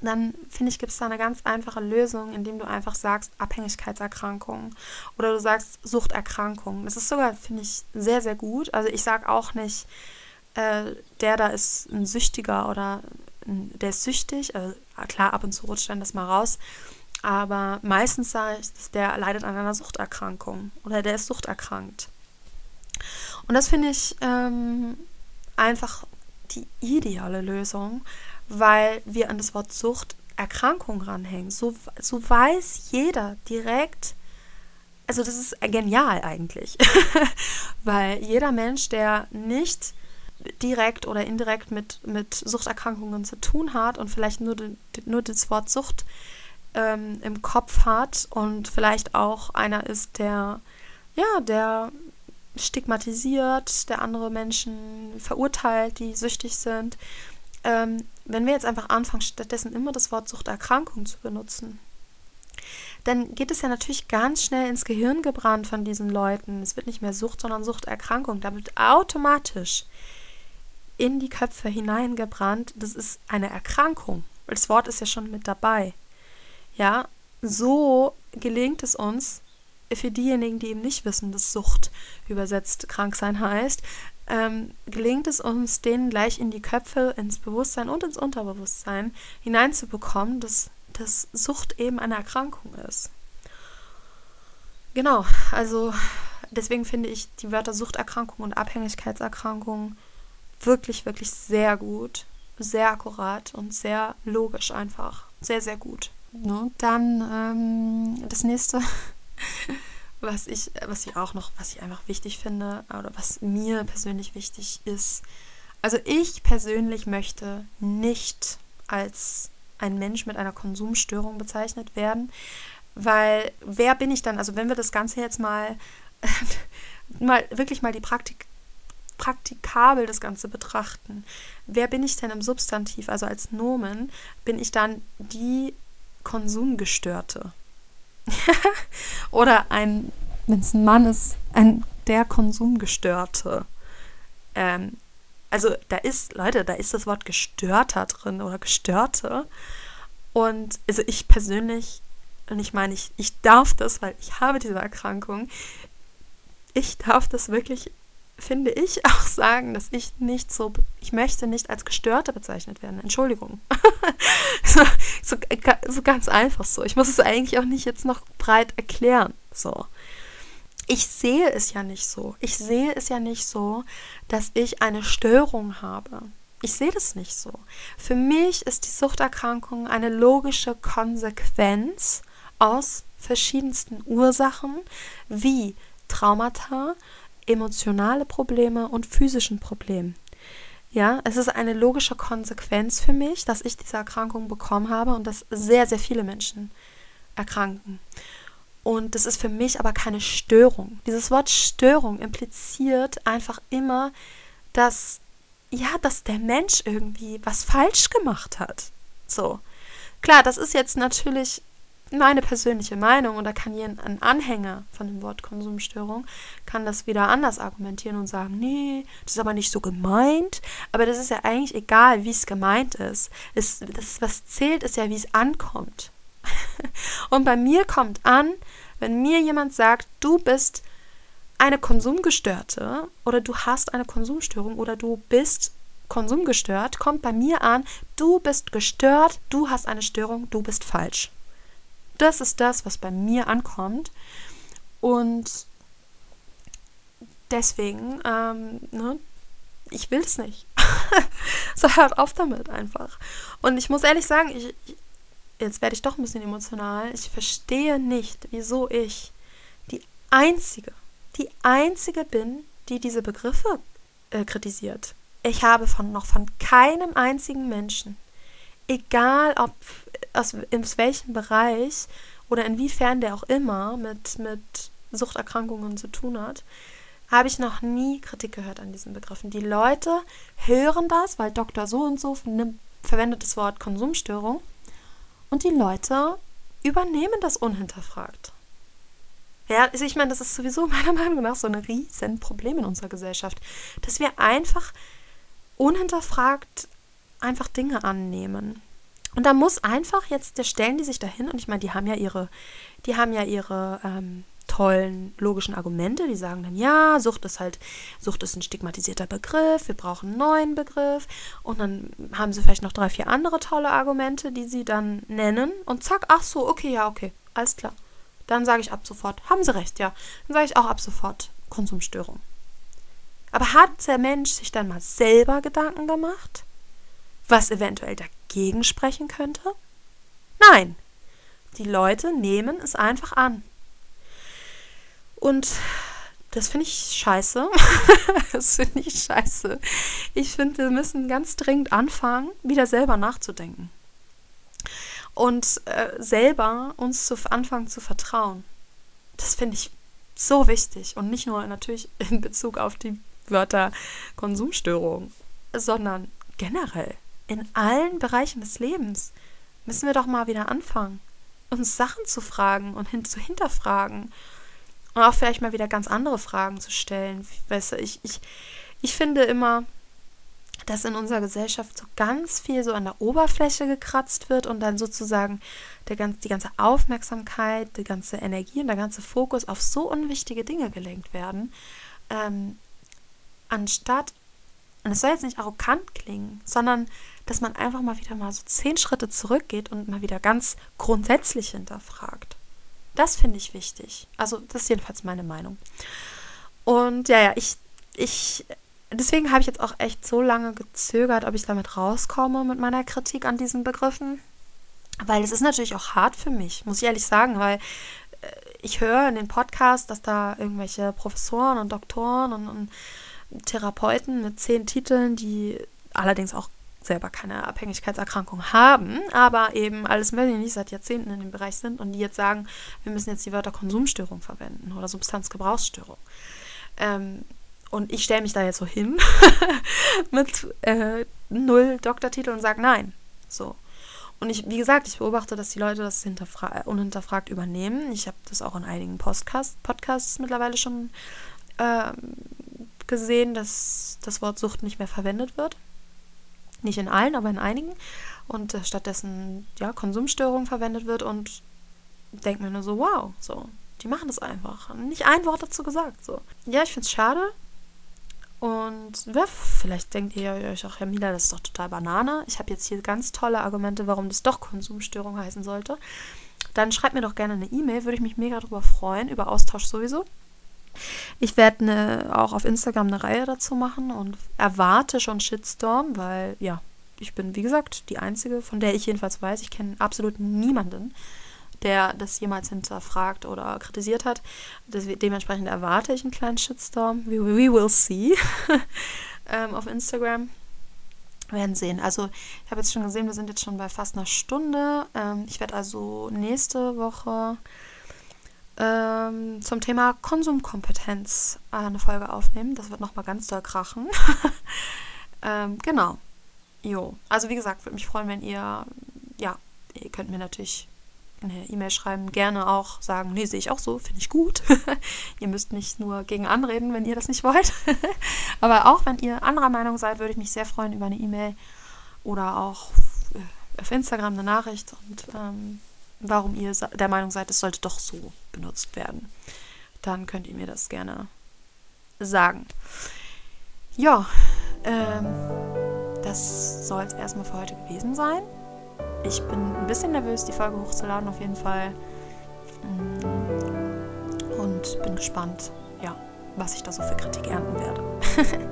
dann finde ich, gibt es da eine ganz einfache Lösung, indem du einfach sagst Abhängigkeitserkrankung oder du sagst Suchterkrankung. Das ist sogar, finde ich, sehr, sehr gut. Also ich sage auch nicht, äh, der da ist ein Süchtiger oder der ist süchtig. Also klar, ab und zu rutscht dann das mal raus. Aber meistens sage ich, der leidet an einer Suchterkrankung oder der ist suchterkrankt. Und das finde ich ähm, einfach die ideale Lösung, weil wir an das Wort Sucht Erkrankung ranhängen. So, so weiß jeder direkt, also das ist genial eigentlich, *laughs* weil jeder Mensch, der nicht direkt oder indirekt mit, mit Suchterkrankungen zu tun hat und vielleicht nur, nur das Wort Sucht ähm, im Kopf hat und vielleicht auch einer ist, der, ja, der stigmatisiert, der andere Menschen verurteilt, die süchtig sind, ähm, wenn wir jetzt einfach anfangen, stattdessen immer das Wort Suchterkrankung zu benutzen, dann geht es ja natürlich ganz schnell ins Gehirn gebrannt von diesen Leuten. Es wird nicht mehr Sucht, sondern Suchterkrankung. Da wird automatisch in die Köpfe hineingebrannt, das ist eine Erkrankung. Das Wort ist ja schon mit dabei. Ja, so gelingt es uns, für diejenigen, die eben nicht wissen, dass Sucht übersetzt krank sein heißt, ähm, gelingt es uns, denen gleich in die Köpfe, ins Bewusstsein und ins Unterbewusstsein hineinzubekommen, dass, dass Sucht eben eine Erkrankung ist. Genau, also deswegen finde ich die Wörter Suchterkrankung und Abhängigkeitserkrankung wirklich, wirklich sehr gut, sehr akkurat und sehr logisch einfach. Sehr, sehr gut. No, dann ähm, das nächste *laughs* was ich, was ich auch noch, was ich einfach wichtig finde oder was mir persönlich wichtig ist. Also ich persönlich möchte nicht als ein Mensch mit einer Konsumstörung bezeichnet werden, weil wer bin ich dann? Also wenn wir das Ganze jetzt mal, *laughs* mal wirklich mal die Praktik praktikabel das Ganze betrachten. Wer bin ich denn im Substantiv, also als Nomen? Bin ich dann die Konsumgestörte? *laughs* Oder ein, wenn es ein Mann ist, ein der Konsumgestörte. Ähm, also da ist, Leute, da ist das Wort gestörter drin oder gestörte. Und also ich persönlich, und ich meine, ich, ich darf das, weil ich habe diese Erkrankung, ich darf das wirklich finde ich, *laughs* auch sagen, dass ich nicht so, ich möchte nicht als Gestörte bezeichnet werden. Entschuldigung. *laughs* so, so, so, ganz einfach so. Ich muss es eigentlich auch nicht jetzt noch breit erklären. So. Ich sehe es ja nicht so. Ich sehe es ja nicht so, dass ich eine Störung habe. Ich sehe das nicht so. Für mich ist die Suchterkrankung eine logische Konsequenz aus verschiedensten Ursachen wie Traumata, emotionale Probleme und physischen Problemen. Ja, es ist eine logische Konsequenz für mich, dass ich diese Erkrankung bekommen habe und dass sehr, sehr viele Menschen erkranken. Und das ist für mich aber keine Störung. Dieses Wort Störung impliziert einfach immer, dass, ja, dass der Mensch irgendwie was falsch gemacht hat. So. Klar, das ist jetzt natürlich meine persönliche Meinung und da kann ein Anhänger von dem Wort Konsumstörung kann das wieder anders argumentieren und sagen, nee, das ist aber nicht so gemeint, aber das ist ja eigentlich egal, wie es gemeint ist. Es, das, was zählt, ist ja, wie es ankommt. *laughs* und bei mir kommt an, wenn mir jemand sagt, du bist eine Konsumgestörte oder du hast eine Konsumstörung oder du bist konsumgestört, kommt bei mir an, du bist gestört, du hast eine Störung, du bist falsch. Das ist das, was bei mir ankommt. Und deswegen, ähm, ne, ich will es nicht. *laughs* so hört auf damit einfach. Und ich muss ehrlich sagen, ich, jetzt werde ich doch ein bisschen emotional. Ich verstehe nicht, wieso ich die einzige, die einzige bin, die diese Begriffe äh, kritisiert. Ich habe von noch von keinem einzigen Menschen, egal ob aus, aus welchem Bereich oder inwiefern der auch immer mit, mit Suchterkrankungen zu tun hat, habe ich noch nie Kritik gehört an diesen Begriffen. Die Leute hören das, weil Dr. So und so verwendet das Wort Konsumstörung und die Leute übernehmen das unhinterfragt. Ja, also ich meine, das ist sowieso *laughs* meiner Meinung nach so ein riesen Problem in unserer Gesellschaft, dass wir einfach unhinterfragt einfach Dinge annehmen. Und da muss einfach jetzt, der stellen die sich dahin und ich meine, die haben ja ihre, die haben ja ihre ähm, tollen logischen Argumente. Die sagen dann, ja, Sucht ist halt, Sucht ist ein stigmatisierter Begriff, wir brauchen einen neuen Begriff. Und dann haben sie vielleicht noch drei, vier andere tolle Argumente, die sie dann nennen. Und zack, ach so, okay, ja, okay, alles klar. Dann sage ich ab sofort, haben sie recht, ja. Dann sage ich auch ab sofort Konsumstörung. Aber hat der Mensch sich dann mal selber Gedanken gemacht, was eventuell dagegen sprechen könnte? Nein. Die Leute nehmen es einfach an. Und das finde ich scheiße. *laughs* das finde ich scheiße. Ich finde, wir müssen ganz dringend anfangen, wieder selber nachzudenken. Und äh, selber uns zu anfangen zu vertrauen. Das finde ich so wichtig. Und nicht nur natürlich in Bezug auf die Wörter Konsumstörung, sondern generell in allen Bereichen des Lebens müssen wir doch mal wieder anfangen, uns Sachen zu fragen und hin zu hinterfragen und auch vielleicht mal wieder ganz andere Fragen zu stellen. Weißt du, ich, ich, ich finde immer, dass in unserer Gesellschaft so ganz viel so an der Oberfläche gekratzt wird und dann sozusagen der ganz, die ganze Aufmerksamkeit, die ganze Energie und der ganze Fokus auf so unwichtige Dinge gelenkt werden, ähm, anstatt, und es soll jetzt nicht arrogant klingen, sondern dass man einfach mal wieder mal so zehn Schritte zurückgeht und mal wieder ganz grundsätzlich hinterfragt. Das finde ich wichtig. Also, das ist jedenfalls meine Meinung. Und ja, ja, ich, ich, deswegen habe ich jetzt auch echt so lange gezögert, ob ich damit rauskomme mit meiner Kritik an diesen Begriffen. Weil es ist natürlich auch hart für mich, muss ich ehrlich sagen, weil äh, ich höre in den Podcasts, dass da irgendwelche Professoren und Doktoren und, und Therapeuten mit zehn Titeln, die allerdings auch selber keine Abhängigkeitserkrankung haben, aber eben alles mögliche nicht seit Jahrzehnten in dem Bereich sind und die jetzt sagen, wir müssen jetzt die Wörter Konsumstörung verwenden oder Substanzgebrauchsstörung. Ähm, und ich stelle mich da jetzt so hin *laughs* mit äh, null Doktortitel und sage nein. So. Und ich, wie gesagt, ich beobachte, dass die Leute das unhinterfragt übernehmen. Ich habe das auch in einigen Podcast Podcasts mittlerweile schon äh, gesehen, dass das Wort Sucht nicht mehr verwendet wird. Nicht in allen, aber in einigen. Und äh, stattdessen ja, Konsumstörung verwendet wird und denkt mir nur so, wow, so, die machen das einfach. Nicht ein Wort dazu gesagt. So. Ja, ich finde es schade. Und ja, vielleicht denkt ihr euch auch, Herr Mila, das ist doch total Banane. Ich habe jetzt hier ganz tolle Argumente, warum das doch Konsumstörung heißen sollte. Dann schreibt mir doch gerne eine E-Mail, würde ich mich mega darüber freuen, über Austausch sowieso. Ich werde ne, auch auf Instagram eine Reihe dazu machen und erwarte schon Shitstorm, weil ja, ich bin, wie gesagt, die Einzige, von der ich jedenfalls weiß. Ich kenne absolut niemanden, der das jemals hinterfragt oder kritisiert hat. Das, dementsprechend erwarte ich einen kleinen Shitstorm. We, we will see. *laughs* ähm, auf Instagram. Wir werden sehen. Also, ich habe jetzt schon gesehen, wir sind jetzt schon bei fast einer Stunde. Ähm, ich werde also nächste Woche ähm, zum Thema Konsumkompetenz eine Folge aufnehmen. Das wird nochmal ganz doll krachen. *laughs* ähm, genau. Jo. Also wie gesagt, würde mich freuen, wenn ihr, ja, ihr könnt mir natürlich eine E-Mail schreiben, gerne auch sagen, nee, sehe ich auch so, finde ich gut. *laughs* ihr müsst nicht nur gegen anreden, wenn ihr das nicht wollt. *laughs* Aber auch wenn ihr anderer Meinung seid, würde ich mich sehr freuen über eine E-Mail oder auch äh, auf Instagram eine Nachricht und ähm, warum ihr der Meinung seid, es sollte doch so benutzt werden. Dann könnt ihr mir das gerne sagen. Ja, ähm, das soll es erstmal für heute gewesen sein. Ich bin ein bisschen nervös, die Folge hochzuladen, auf jeden Fall. Mm, und bin gespannt, ja, was ich da so für Kritik ernten werde. *laughs*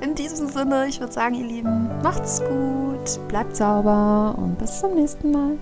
In diesem Sinne, ich würde sagen, ihr Lieben, macht's gut, bleibt sauber und bis zum nächsten Mal.